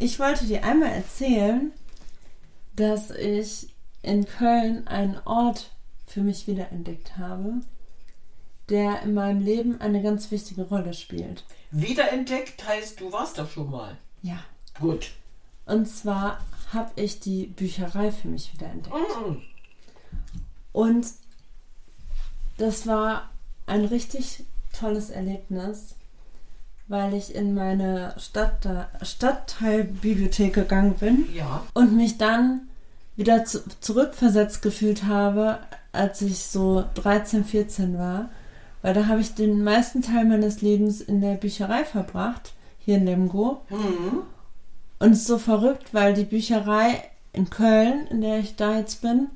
Ich wollte dir einmal erzählen, dass ich in Köln einen Ort für mich wiederentdeckt habe, der in meinem Leben eine ganz wichtige Rolle spielt. Wiederentdeckt heißt, du warst doch schon mal. Ja. Gut. Und zwar habe ich die Bücherei für mich wiederentdeckt. Mhm. Und das war ein richtig tolles Erlebnis, weil ich in meine Stadt, Stadtteilbibliothek gegangen bin Ja. und mich dann wieder zu, zurückversetzt gefühlt habe, als ich so 13, 14 war. Weil da habe ich den meisten Teil meines Lebens in der Bücherei verbracht, hier in Lemgo. Mhm. Und es ist so verrückt, weil die Bücherei in Köln, in der ich da jetzt bin,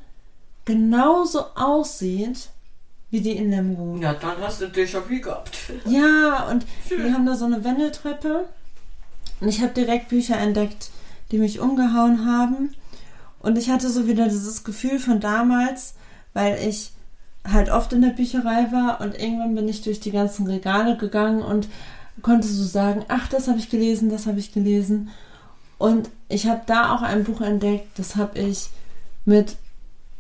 genauso aussieht wie die in Lemgo. Ja, dann hast du Déjà-vu gehabt. Ja, und Schön. die haben da so eine Wendeltreppe. Und ich habe direkt Bücher entdeckt, die mich umgehauen haben. Und ich hatte so wieder dieses Gefühl von damals, weil ich halt oft in der Bücherei war und irgendwann bin ich durch die ganzen Regale gegangen und konnte so sagen, ach, das habe ich gelesen, das habe ich gelesen. Und ich habe da auch ein Buch entdeckt, das habe ich mit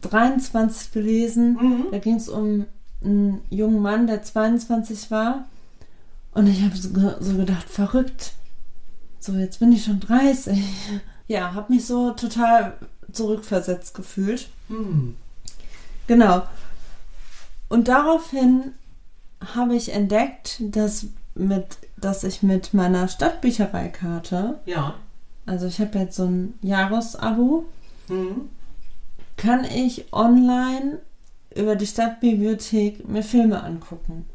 23 gelesen. Mhm. Da ging es um einen jungen Mann, der 22 war. Und ich habe so, ge- so gedacht, verrückt. So, jetzt bin ich schon 30. Ja, habe mich so total zurückversetzt gefühlt. Mhm. Genau. Und daraufhin habe ich entdeckt, dass, mit, dass ich mit meiner Stadtbüchereikarte, Ja. also ich habe jetzt so ein Jahresabo, Mhm. kann ich online über die Stadtbibliothek mir Filme angucken.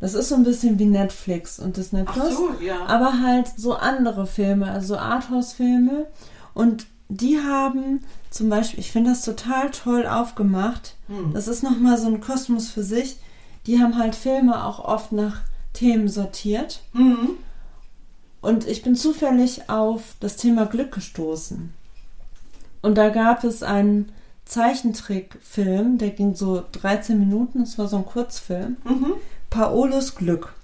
Das ist so ein bisschen wie Netflix und Disney Plus, so, ja. aber halt so andere Filme, also Arthouse-Filme. Und die haben zum Beispiel, ich finde das total toll aufgemacht. Mhm. Das ist nochmal so ein Kosmos für sich. Die haben halt Filme auch oft nach Themen sortiert. Mhm. Und ich bin zufällig auf das Thema Glück gestoßen. Und da gab es einen Zeichentrickfilm, der ging so 13 Minuten, das war so ein Kurzfilm. Mhm. Paolos Glück.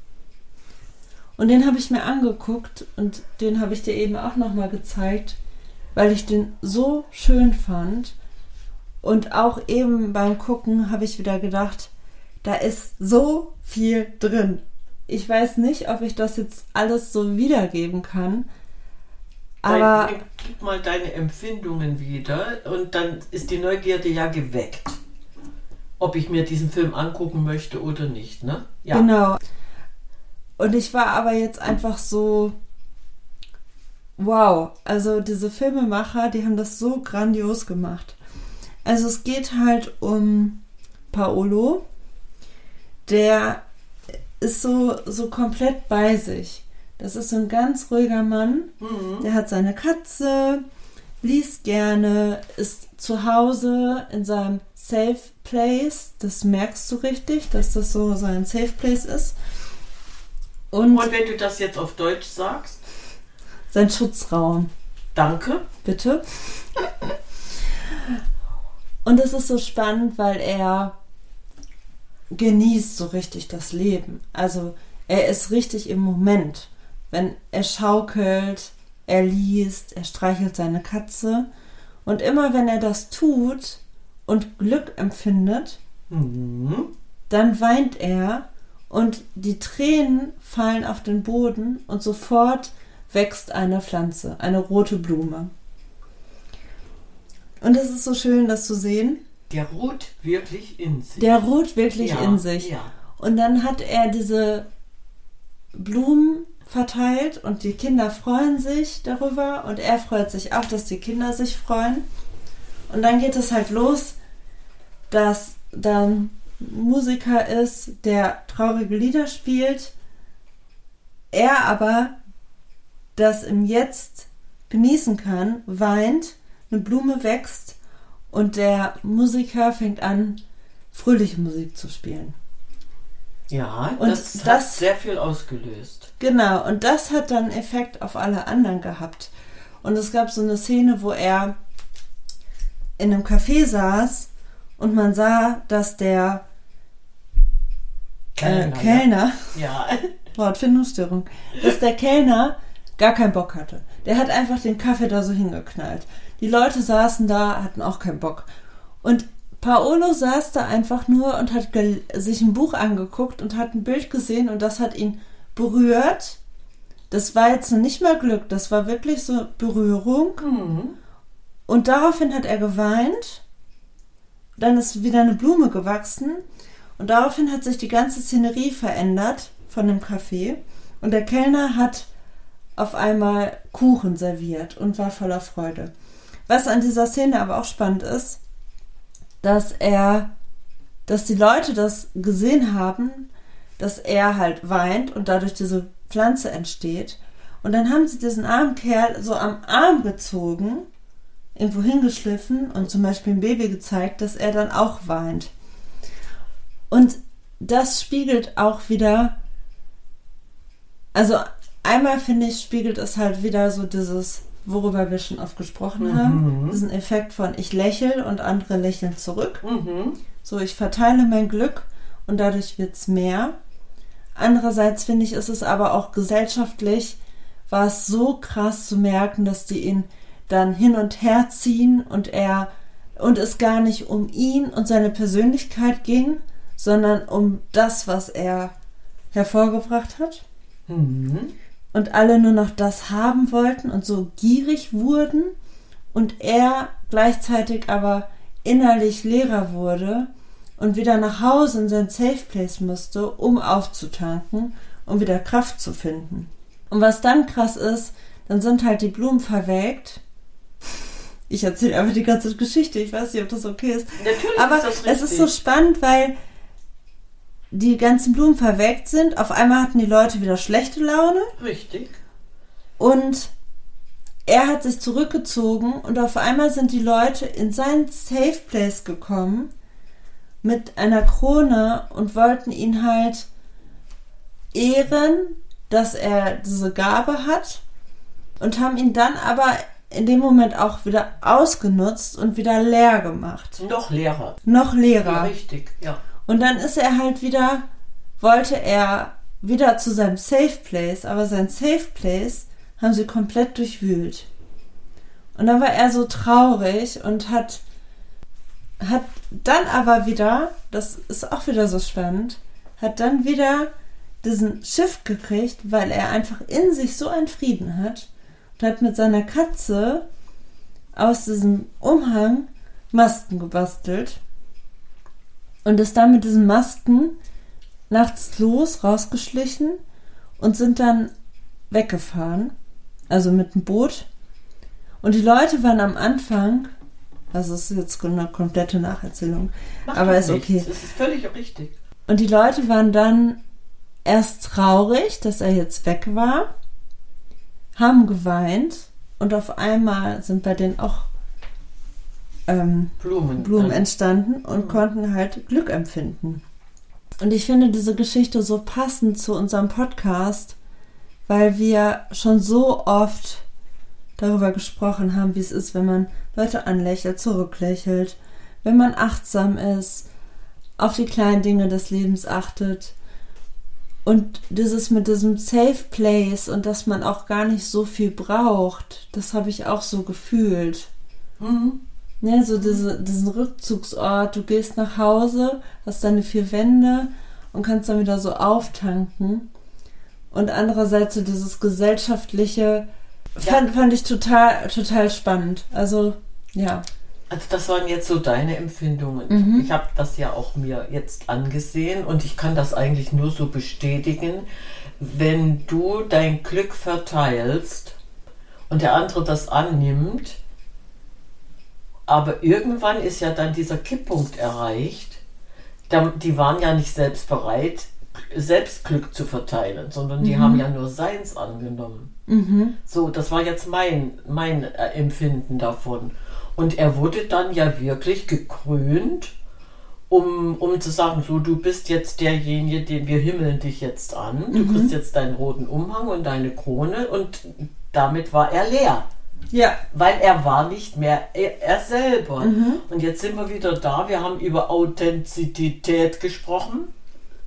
Und den habe ich mir angeguckt und den habe ich dir eben auch nochmal gezeigt, weil ich den so schön fand. Und auch eben beim Gucken habe ich wieder gedacht, da ist so viel drin. Ich weiß nicht, ob ich das jetzt alles so wiedergeben kann. Aber Dein, gib mal deine Empfindungen wieder und dann ist die Neugierde ja geweckt. Ob ich mir diesen Film angucken möchte oder nicht, ne? Ja. Genau. Und ich war aber jetzt einfach so, wow, also diese Filmemacher, die haben das so grandios gemacht. Also es geht halt um Paolo, der ist so, so komplett bei sich. Das ist so ein ganz ruhiger Mann, Mhm. der hat seine Katze, liest gerne, ist zu Hause in seinem Safe Place. Das merkst du richtig, dass das so sein Safe Place ist. Und, Und wenn du das jetzt auf Deutsch sagst, sein Schutzraum, danke. bitte. Und es ist so spannend, weil er genießt so richtig das Leben. Also er ist richtig im Moment. Wenn er schaukelt, er liest, er streichelt seine Katze. Und immer wenn er das tut und Glück empfindet, Mhm. dann weint er und die Tränen fallen auf den Boden und sofort wächst eine Pflanze, eine rote Blume. Und es ist so schön, das zu sehen. Der ruht wirklich in sich. Der ruht wirklich ja, in sich. Ja. Und dann hat er diese Blumen verteilt und die Kinder freuen sich darüber und er freut sich auch, dass die Kinder sich freuen. Und dann geht es halt los, dass dann Musiker ist, der traurige Lieder spielt, er aber das im Jetzt genießen kann, weint, eine Blume wächst und der Musiker fängt an, fröhliche Musik zu spielen. Ja, Und das, hat das- sehr viel ausgelöst. Genau, und das hat dann Effekt auf alle anderen gehabt. Und es gab so eine Szene, wo er in einem Café saß und man sah, dass der äh, Kellner, Ja. Wortfindungsstörung, dass der Kellner gar keinen Bock hatte. Der hat einfach den Kaffee da so hingeknallt. Die Leute saßen da, hatten auch keinen Bock. Und Paolo saß da einfach nur und hat sich ein Buch angeguckt und hat ein Bild gesehen und das hat ihn berührt. Das war jetzt nicht mal Glück, das war wirklich so Berührung. Mhm. Und daraufhin hat er geweint. Dann ist wieder eine Blume gewachsen. Und daraufhin hat sich die ganze Szenerie verändert von dem Café. Und der Kellner hat auf einmal Kuchen serviert und war voller Freude. Was an dieser Szene aber auch spannend ist, dass er, dass die Leute das gesehen haben, dass er halt weint und dadurch diese Pflanze entsteht. Und dann haben sie diesen armen Kerl so am Arm gezogen irgendwo hingeschliffen und zum Beispiel ein Baby gezeigt, dass er dann auch weint. Und das spiegelt auch wieder, also einmal finde ich, spiegelt es halt wieder so dieses, worüber wir schon oft gesprochen haben, diesen Effekt von ich lächle und andere lächeln zurück. Mhm. So, ich verteile mein Glück und dadurch wird es mehr. Andererseits finde ich, ist es aber auch gesellschaftlich, war es so krass zu merken, dass die ihn dann hin und her ziehen und er und es gar nicht um ihn und seine Persönlichkeit ging, sondern um das, was er hervorgebracht hat. Mhm. Und alle nur noch das haben wollten und so gierig wurden und er gleichzeitig aber innerlich leerer wurde und wieder nach Hause in sein Safe Place musste, um aufzutanken, um wieder Kraft zu finden. Und was dann krass ist, dann sind halt die Blumen verwelkt. Ich erzähle einfach die ganze Geschichte, ich weiß nicht, ob das okay ist. Natürlich Aber ist das es ist so richtig. spannend, weil die ganzen Blumen verwelkt sind. Auf einmal hatten die Leute wieder schlechte Laune Richtig. und er hat sich zurückgezogen und auf einmal sind die Leute in sein Safe Place gekommen mit einer Krone und wollten ihn halt ehren, dass er diese Gabe hat und haben ihn dann aber in dem Moment auch wieder ausgenutzt und wieder leer gemacht. Noch leerer. Noch Ja, leerer. richtig. Ja. Und dann ist er halt wieder, wollte er wieder zu seinem Safe Place, aber sein Safe Place haben sie komplett durchwühlt. Und dann war er so traurig und hat, hat dann aber wieder, das ist auch wieder so spannend, hat dann wieder diesen Shift gekriegt, weil er einfach in sich so einen Frieden hat und hat mit seiner Katze aus diesem Umhang Masken gebastelt und ist dann mit diesen Masken nachts los, rausgeschlichen und sind dann weggefahren. Also mit dem Boot. Und die Leute waren am Anfang, also es ist jetzt eine komplette Nacherzählung, Macht aber ist nichts. okay. Das ist völlig richtig. Und die Leute waren dann erst traurig, dass er jetzt weg war, haben geweint und auf einmal sind bei denen auch ähm, Blumen. Blumen entstanden und konnten halt Glück empfinden. Und ich finde diese Geschichte so passend zu unserem Podcast, weil wir schon so oft darüber gesprochen haben, wie es ist, wenn man Leute anlächelt, zurücklächelt, wenn man achtsam ist, auf die kleinen Dinge des Lebens achtet. Und dieses mit diesem Safe Place und dass man auch gar nicht so viel braucht, das habe ich auch so gefühlt. Mhm. Ne, so diese, diesen Rückzugsort, du gehst nach Hause, hast deine vier Wände und kannst dann wieder so auftanken. Und andererseits so dieses gesellschaftliche, fand, fand ich total, total spannend. Also, ja. Also das waren jetzt so deine Empfindungen. Mhm. Ich habe das ja auch mir jetzt angesehen und ich kann das eigentlich nur so bestätigen, wenn du dein Glück verteilst und der andere das annimmt, aber irgendwann ist ja dann dieser Kipppunkt erreicht. Die waren ja nicht selbst bereit, selbst Glück zu verteilen, sondern die haben ja nur seins angenommen. Mhm. So, das war jetzt mein, mein äh, Empfinden davon. Und er wurde dann ja wirklich gekrönt, um, um zu sagen, so, du bist jetzt derjenige, den wir himmeln dich jetzt an. Du kriegst jetzt deinen roten Umhang und deine Krone und damit war er leer. Ja. Weil er war nicht mehr er, er selber. Und jetzt sind wir wieder da. Wir haben über Authentizität gesprochen.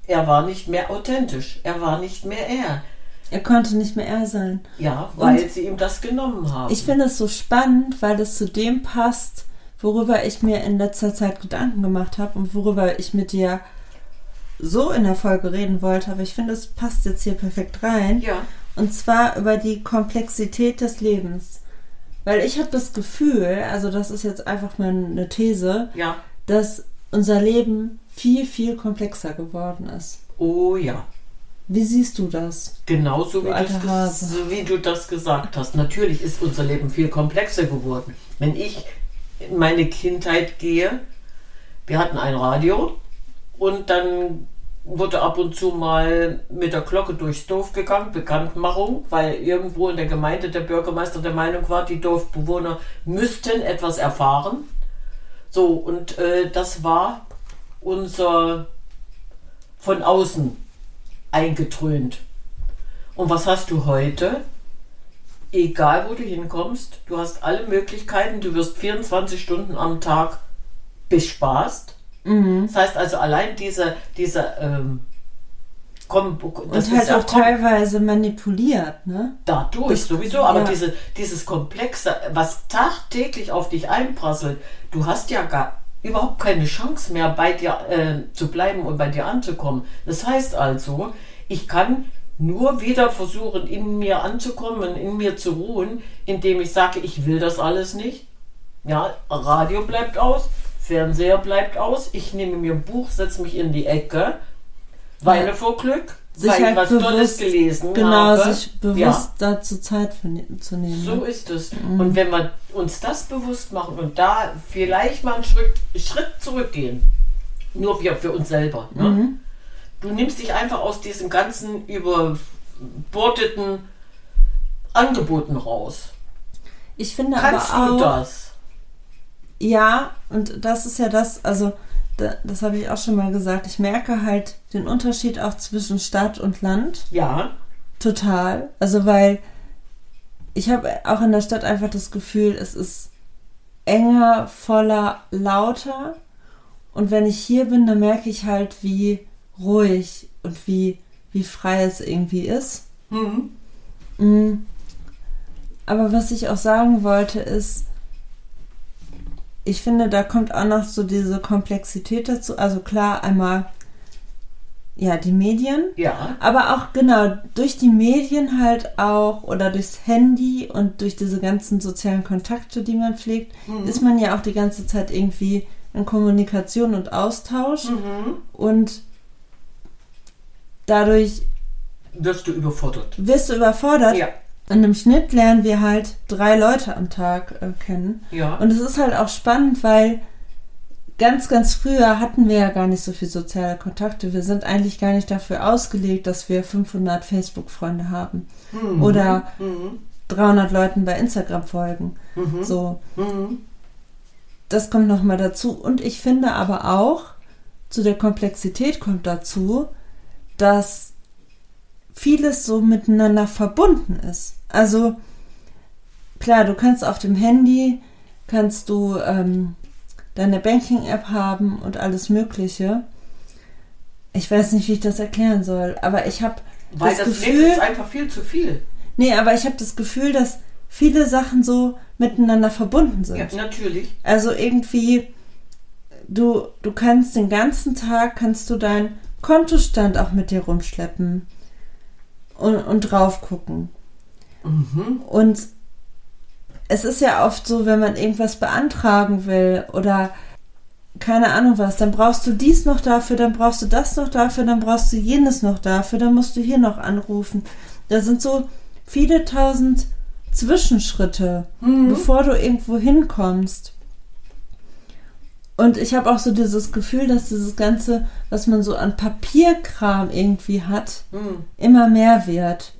Er war nicht mehr authentisch. Er war nicht mehr er. Er konnte nicht mehr er sein. Ja, weil sie ihm das genommen haben. Ich finde es so spannend, weil es zu dem passt, worüber ich mir in letzter Zeit Gedanken gemacht habe und worüber ich mit dir so in der Folge reden wollte. Aber ich finde, es passt jetzt hier perfekt rein. ja. Und zwar über die Komplexität des Lebens. Weil ich habe das Gefühl, also das ist jetzt einfach mal eine These, Ja. dass unser Leben viel, viel komplexer geworden ist. Oh ja. Wie siehst du das? Genauso Du wie, das, wie du das gesagt hast. Natürlich ist unser Leben viel komplexer geworden. Wenn ich in meine Kindheit gehe, wir hatten ein Radio und dann wurde ab und zu mal mit der Glocke durchs Dorf gegangen, Bekanntmachung, weil irgendwo in der Gemeinde der Bürgermeister der Meinung war, die Dorfbewohner müssten etwas erfahren. So, und äh, das war unser von außen eingetrönt. Und was hast du heute? Egal, wo du hinkommst, du hast alle Möglichkeiten, du wirst 24 Stunden am Tag bespaßt. Das heißt also, allein diese, diese ähm, Kom das Und halt auch teilweise manipuliert, ne? dadurch Das- sowieso, aber ja. diese, dieses Komplexe, was tagtäglich auf dich einprasselt, du hast ja gar überhaupt keine Chance mehr, bei dir äh, zu bleiben und bei dir anzukommen. Das heißt also, ich kann nur wieder versuchen, in mir anzukommen in mir zu ruhen, indem ich sage, ich will das alles nicht. Ja, Radio bleibt aus, Fernseher bleibt aus, ich nehme mir ein Buch, setze mich in die Ecke, weine Ja. vor Glück, Sich weil halt was bewusst, gelesen genau, habe. sich bewusst dazu Zeit ne- zu nehmen. So ist es. Und wenn wir uns das bewusst machen und da vielleicht mal einen Schritt, Schritt zurückgehen, nur wir für uns selber. Ne? Mhm. Du nimmst dich einfach aus diesem ganzen überbordeten Angeboten raus. Ich finde Kannst aber du auch, das? ja, und das ist ja das, also das habe ich auch schon mal gesagt, ich merke halt den Unterschied auch zwischen Stadt und Land. Ja. Total. Also weil ich habe auch in der Stadt einfach das Gefühl, es ist enger, voller, lauter. Und wenn ich hier bin, dann merke ich halt, wie ruhig und wie, wie frei es irgendwie ist. Mhm. Mm. Aber was ich auch sagen wollte, ist, ich finde, da kommt auch noch so diese Komplexität dazu. Also klar, einmal, ja, die Medien. Ja. Aber auch genau durch die Medien halt auch oder durchs Handy und durch diese ganzen sozialen Kontakte, die man pflegt, ist man ja auch die ganze Zeit irgendwie in Kommunikation und Austausch Mhm. und dadurch Wirst du überfordert. wirst du überfordert. Ja. Und im Schnitt lernen wir halt drei Leute am Tag äh, kennen. Ja. Und es ist halt auch spannend, weil ganz, ganz früher hatten wir ja gar nicht so viel soziale Kontakte. Wir sind eigentlich gar nicht dafür ausgelegt, dass wir 500 Facebook-Freunde haben Mhm. oder Mhm. 300 Leuten bei Instagram folgen. Mhm. So, Mhm. das kommt nochmal dazu. Und ich finde aber auch, zu der Komplexität kommt dazu, dass vieles so miteinander verbunden ist. Also klar, du kannst auf dem Handy, kannst du ähm, deine Banking-App haben und alles Mögliche. Ich weiß nicht, wie ich das erklären soll, aber ich habe das das, Gefühl, ist einfach viel zu viel. nee, aber ich habe das Gefühl, dass viele Sachen so miteinander verbunden sind. Ja, natürlich. Also irgendwie, du, du kannst den ganzen Tag, kannst du deinen Kontostand auch mit dir rumschleppen und, und drauf gucken. Mhm. Und es ist ja oft so, wenn man irgendwas beantragen will oder keine Ahnung was, dann brauchst du dies noch dafür, dann brauchst du das noch dafür, dann brauchst du jenes noch dafür, dann musst du hier noch anrufen. Da sind so viele tausend Zwischenschritte, Mhm. bevor du irgendwo hinkommst. Und ich habe auch so dieses Gefühl, dass dieses Ganze, was man so an Papierkram irgendwie hat, Hm. immer mehr wird.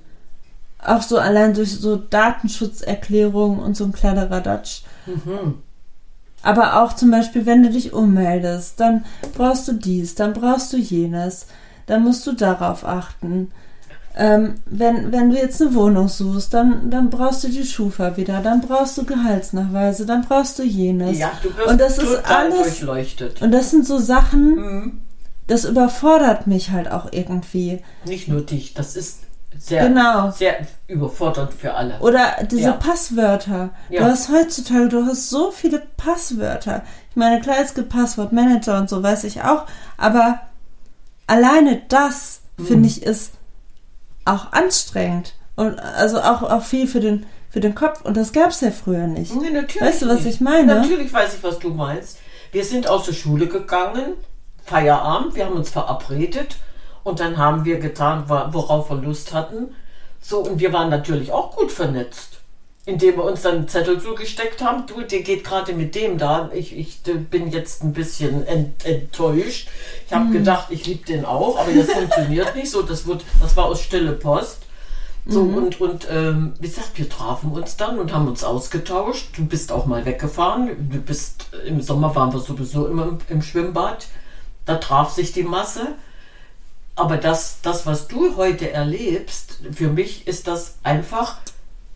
Auch so allein durch so Datenschutzerklärungen und so ein Kladderadatsch. Mhm. Aber auch zum Beispiel, wenn du dich ummeldest, dann brauchst du dies, dann brauchst du jenes, dann musst du darauf achten. Ähm, wenn, wenn du jetzt eine Wohnung suchst, dann, dann brauchst du die Schufa wieder, dann brauchst du Gehaltsnachweise, dann brauchst du jenes. Ja, du wirst Und das ist total alles- durchleuchtet. Und das sind so Sachen, Mhm. das überfordert mich halt auch irgendwie. Nicht nur dich, das ist sehr, Genau. sehr überfordernd für alle. Oder diese Ja. Passwörter. Du Ja. hast heutzutage, du hast so viele Passwörter. Ich meine, klar, es gibt Passwortmanager und so, weiß ich auch. Aber alleine das, Mhm. finde ich, ist auch anstrengend. Und also auch, auch viel für den, für den Kopf. Und das gab es ja früher nicht. Nee, natürlich Weißt du, was nicht. ich meine? Natürlich weiß ich, was du meinst. Wir sind aus der Schule gegangen, Feierabend, wir haben uns verabredet und dann haben wir getan, worauf wir Lust hatten. So, und wir waren natürlich auch gut vernetzt. Indem wir uns dann einen Zettel zugesteckt haben, du, der geht gerade mit dem da. Ich, ich bin jetzt ein bisschen ent, enttäuscht. Ich habe gedacht, ich liebe den auch, aber das funktioniert nicht so. Das, wird, das war aus stille Post. So, Mhm. und, und ähm, wie gesagt, wir trafen uns dann und haben uns ausgetauscht. Du bist auch mal weggefahren. Du bist, im Sommer waren wir sowieso immer im, im Schwimmbad. Da traf sich die Masse. Aber das, das, was du heute erlebst, für mich ist das einfach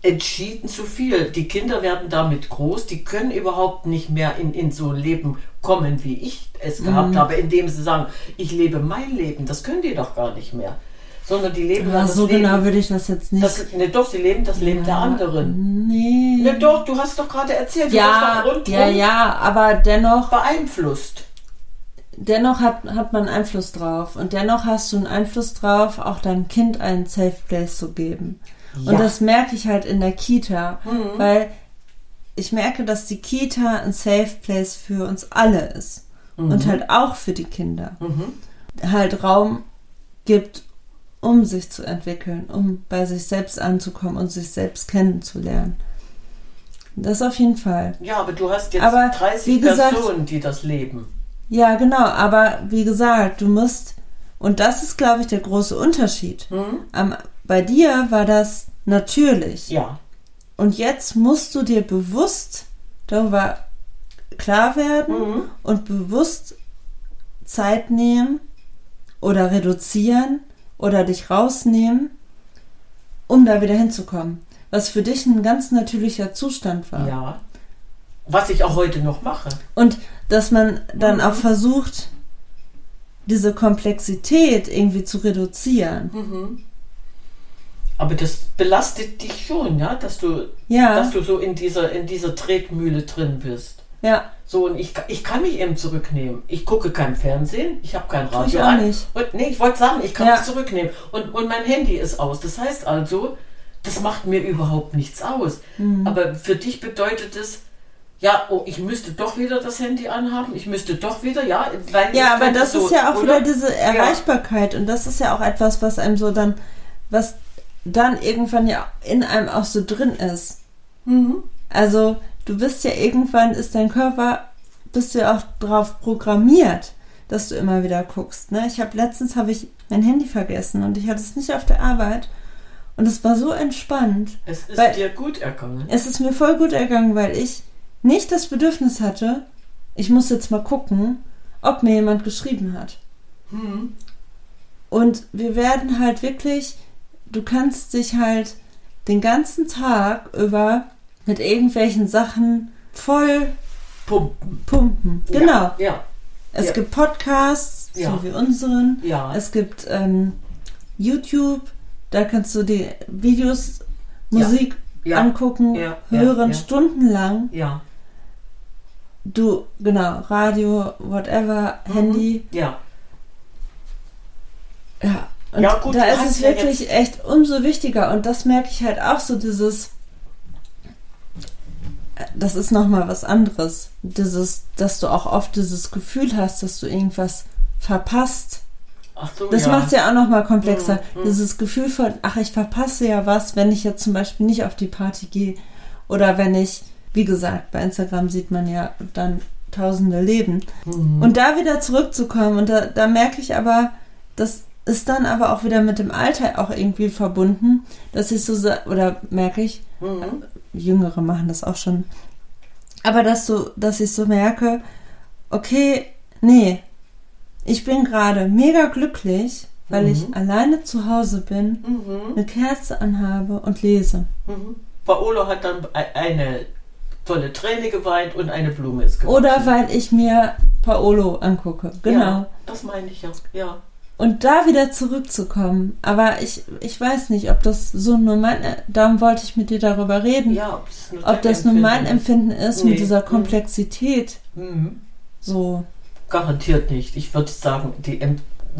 entschieden zu viel. Die Kinder werden damit groß, die können überhaupt nicht mehr in, in so ein Leben kommen, wie ich es gehabt Mhm. habe, indem sie sagen, ich lebe mein Leben. Das können die doch gar nicht mehr. Sondern die leben Ja, dann das so Leben. genau würde ich das jetzt nicht. Das, ne, doch, sie leben das Leben der anderen. nee. Ne, doch, du hast doch gerade erzählt, du ja, ja, ja, aber dennoch, beeinflusst. dennoch hat, hat man Einfluss drauf. Und dennoch hast du einen Einfluss drauf, auch deinem Kind einen Safe Place zu geben. Ja. Und das merke ich halt in der Kita, Mhm. weil ich merke, dass die Kita ein Safe Place für uns alle ist. Und halt auch für die Kinder. Mhm. Halt Raum gibt, um sich zu entwickeln, um bei sich selbst anzukommen und sich selbst kennenzulernen. Das auf jeden Fall. Ja, aber du hast jetzt Aber 30 wie gesagt- Personen, die das leben. Ja, genau, aber wie gesagt, du musst, und das ist, glaube ich, der große Unterschied. Mhm. Am, bei dir war das natürlich. Ja. Und jetzt musst du dir bewusst darüber klar werden Mhm. und bewusst Zeit nehmen oder reduzieren oder dich rausnehmen, um da wieder hinzukommen. Was für dich ein ganz natürlicher Zustand war. Ja. Was ich auch heute noch mache. Und dass man dann Mhm. auch versucht, diese Komplexität irgendwie zu reduzieren. Mhm. Aber das belastet dich schon, ja, dass du, Ja, dass du so in dieser, in dieser Tretmühle drin bist. ja, So, und ich, ich kann mich eben zurücknehmen. Ich gucke kein Fernsehen, ich habe kein Tue ich Radio auch an. nicht. Und, nee, ich wollte sagen, ich kann Ja. mich zurücknehmen. Und, und mein Handy ist aus. Das heißt also, das macht mir überhaupt nichts aus. Mhm. Aber für dich bedeutet es, ja, oh, ich müsste doch wieder das Handy anhaben, ich müsste doch wieder, ja, weil ja, aber das so, ist ja auch oder? wieder diese Erreichbarkeit und das ist ja auch etwas, was einem so dann, was dann irgendwann ja in einem auch so drin ist. Mhm. Also du bist ja irgendwann, ist dein Körper, bist du ja auch drauf programmiert, dass du immer wieder guckst. Ne? Ich habe letztens habe ich mein Handy vergessen und ich hatte es nicht auf der Arbeit und es war so entspannt. Es ist Weil- dir gut ergangen. Es ist mir voll gut ergangen, weil ich nicht das Bedürfnis hatte, ich muss jetzt mal gucken, ob mir jemand geschrieben hat. Mhm. Und wir werden halt wirklich, du kannst dich halt den ganzen Tag über mit irgendwelchen Sachen voll Pumpen. pumpen. Genau. Ja, Es ja. gibt Podcasts, Ja. so wie unseren. ja. Es gibt ähm, YouTube, da kannst du die Videos, Musik ja, angucken, Ja, ja, hören ja. stundenlang. ja. Du, genau, Radio, whatever, Mhm. Handy. Ja, Ja. Und Ja, gut, da ist es wirklich echt umso wichtiger. Und das merke ich halt auch so, dieses. Das ist nochmal was anderes. Dieses, dass du auch oft dieses Gefühl hast, dass du irgendwas verpasst. ach so, Das ja. macht es ja auch nochmal komplexer. Mhm, mhm. Dieses Gefühl von, ach, ich verpasse ja was, wenn ich jetzt zum Beispiel nicht auf die Party gehe. Oder wenn ich, wie gesagt, bei Instagram sieht man ja dann tausende Leben. Und da wieder zurückzukommen, und da, da merke ich aber, das ist dann aber auch wieder mit dem Alter auch irgendwie verbunden, dass ich so, oder merke ich, Mhm. Jüngere machen das auch schon, aber dass so, dass ich so merke, okay, nee, ich bin gerade mega glücklich, weil Mhm. ich alleine zu Hause bin, Mhm. eine Kerze anhabe und lese. Mhm. Paolo hat dann e- eine tolle Träne geweint und eine Blume ist gewachsen. Oder weil ich mir Paolo angucke. Genau. Ja, das meine ich ja. Ja. Und da wieder zurückzukommen. Aber ich, ich weiß nicht, ob das so nur mein, darum wollte ich mit dir darüber reden, ja ob, das nur mein Empfinden ist Nee. mit dieser Mhm. Komplexität. Mhm. So. Garantiert nicht. Ich würde sagen, die,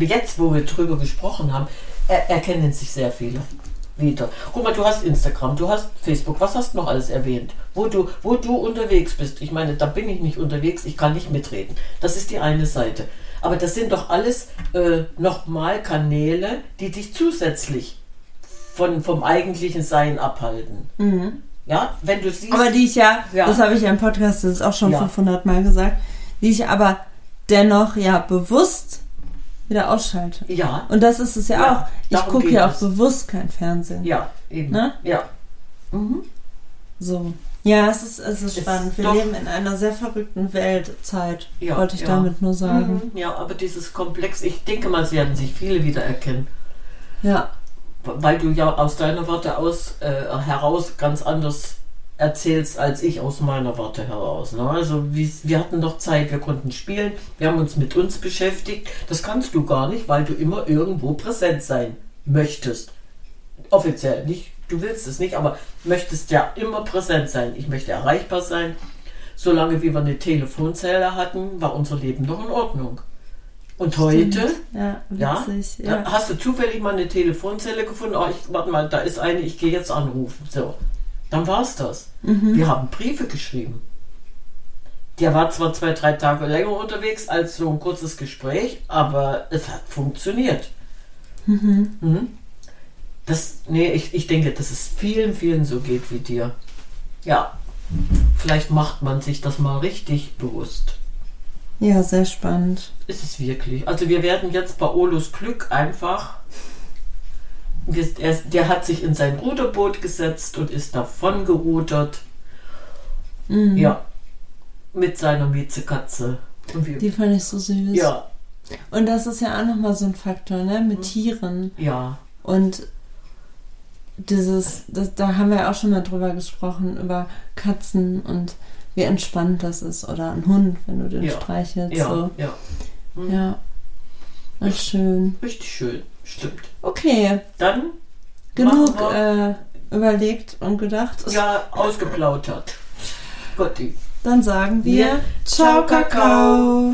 jetzt, wo wir drüber gesprochen haben, er, erkennen sich sehr viele wieder. Guck mal, du hast Instagram, du hast Facebook, was hast du noch alles erwähnt? Wo du, wo du unterwegs bist. Ich meine, da bin ich nicht unterwegs, ich kann nicht mitreden. Das ist die eine Seite. Aber das sind doch alles äh, nochmal Kanäle, die dich zusätzlich von, vom eigentlichen Sein abhalten. Ja, wenn du siehst. Mhm. Aber die ich ja, Ja. das habe ich ja im Podcast, das ist auch schon Ja. 500 Mal gesagt, die ich aber dennoch ja bewusst wieder ausschalte. ja, Und das ist es ja, Ja, auch. Ich gucke ja auch bewusst kein Fernsehen. ja, eben. Ne? Ja. Mhm. So. Ja, es ist, es ist Es spannend. ist Wir leben in einer sehr verrückten Weltzeit, Ja, wollte ich ja. damit nur sagen. Mhm, Ja, aber dieses Komplex, ich denke mal, sie werden sich viele wiedererkennen, Ja. weil du ja aus deiner Warte aus äh, heraus ganz anders erzählst als ich aus meiner Warte heraus. Ne? Also wie, wir hatten doch Zeit, wir konnten spielen, wir haben uns mit uns beschäftigt. Das kannst du gar nicht, weil du immer irgendwo präsent sein möchtest. Offiziell nicht, du willst es nicht, aber möchtest ja immer präsent sein. Ich möchte erreichbar sein. Solange wie wir eine Telefonzelle hatten, war unser Leben noch in Ordnung. Und heute, Ja, ja, witzig. da Ja. hast du zufällig mal eine Telefonzelle gefunden. Oh, ich, warte mal, da ist eine, ich gehe jetzt anrufen. So, dann war es das. Wir haben Briefe geschrieben. Der war zwar zwei, drei Tage länger unterwegs als so ein kurzes Gespräch, aber es hat funktioniert. Mhm. Das, nee, ich, ich denke, dass es vielen, vielen so geht wie dir. Ja, vielleicht macht man sich das mal richtig bewusst. ja, sehr spannend. Ist es wirklich. Also wir werden jetzt bei Olos Glück einfach. wir- Er, der hat sich in sein Ruderboot gesetzt und ist davon gerudert. Mhm. Ja. Mit seiner Miezekatze. Die fand ich so süß. ja, Und das ist ja auch nochmal so ein Faktor, ne? Mhm. Mit Tieren. ja, Und dieses, das, da haben wir auch schon mal drüber gesprochen, über Katzen und wie entspannt das ist. Oder ein Hund, wenn du den Ja. streichelst. ja, So. ja. Mhm. Ja. Ach, schön. Richtig schön. Stimmt. Okay, Dann genug äh, überlegt und gedacht. ja, ausgeplaudert. Gotti. Dann sagen wir Wir- Ciao, Ciao, Kakao. Kakao.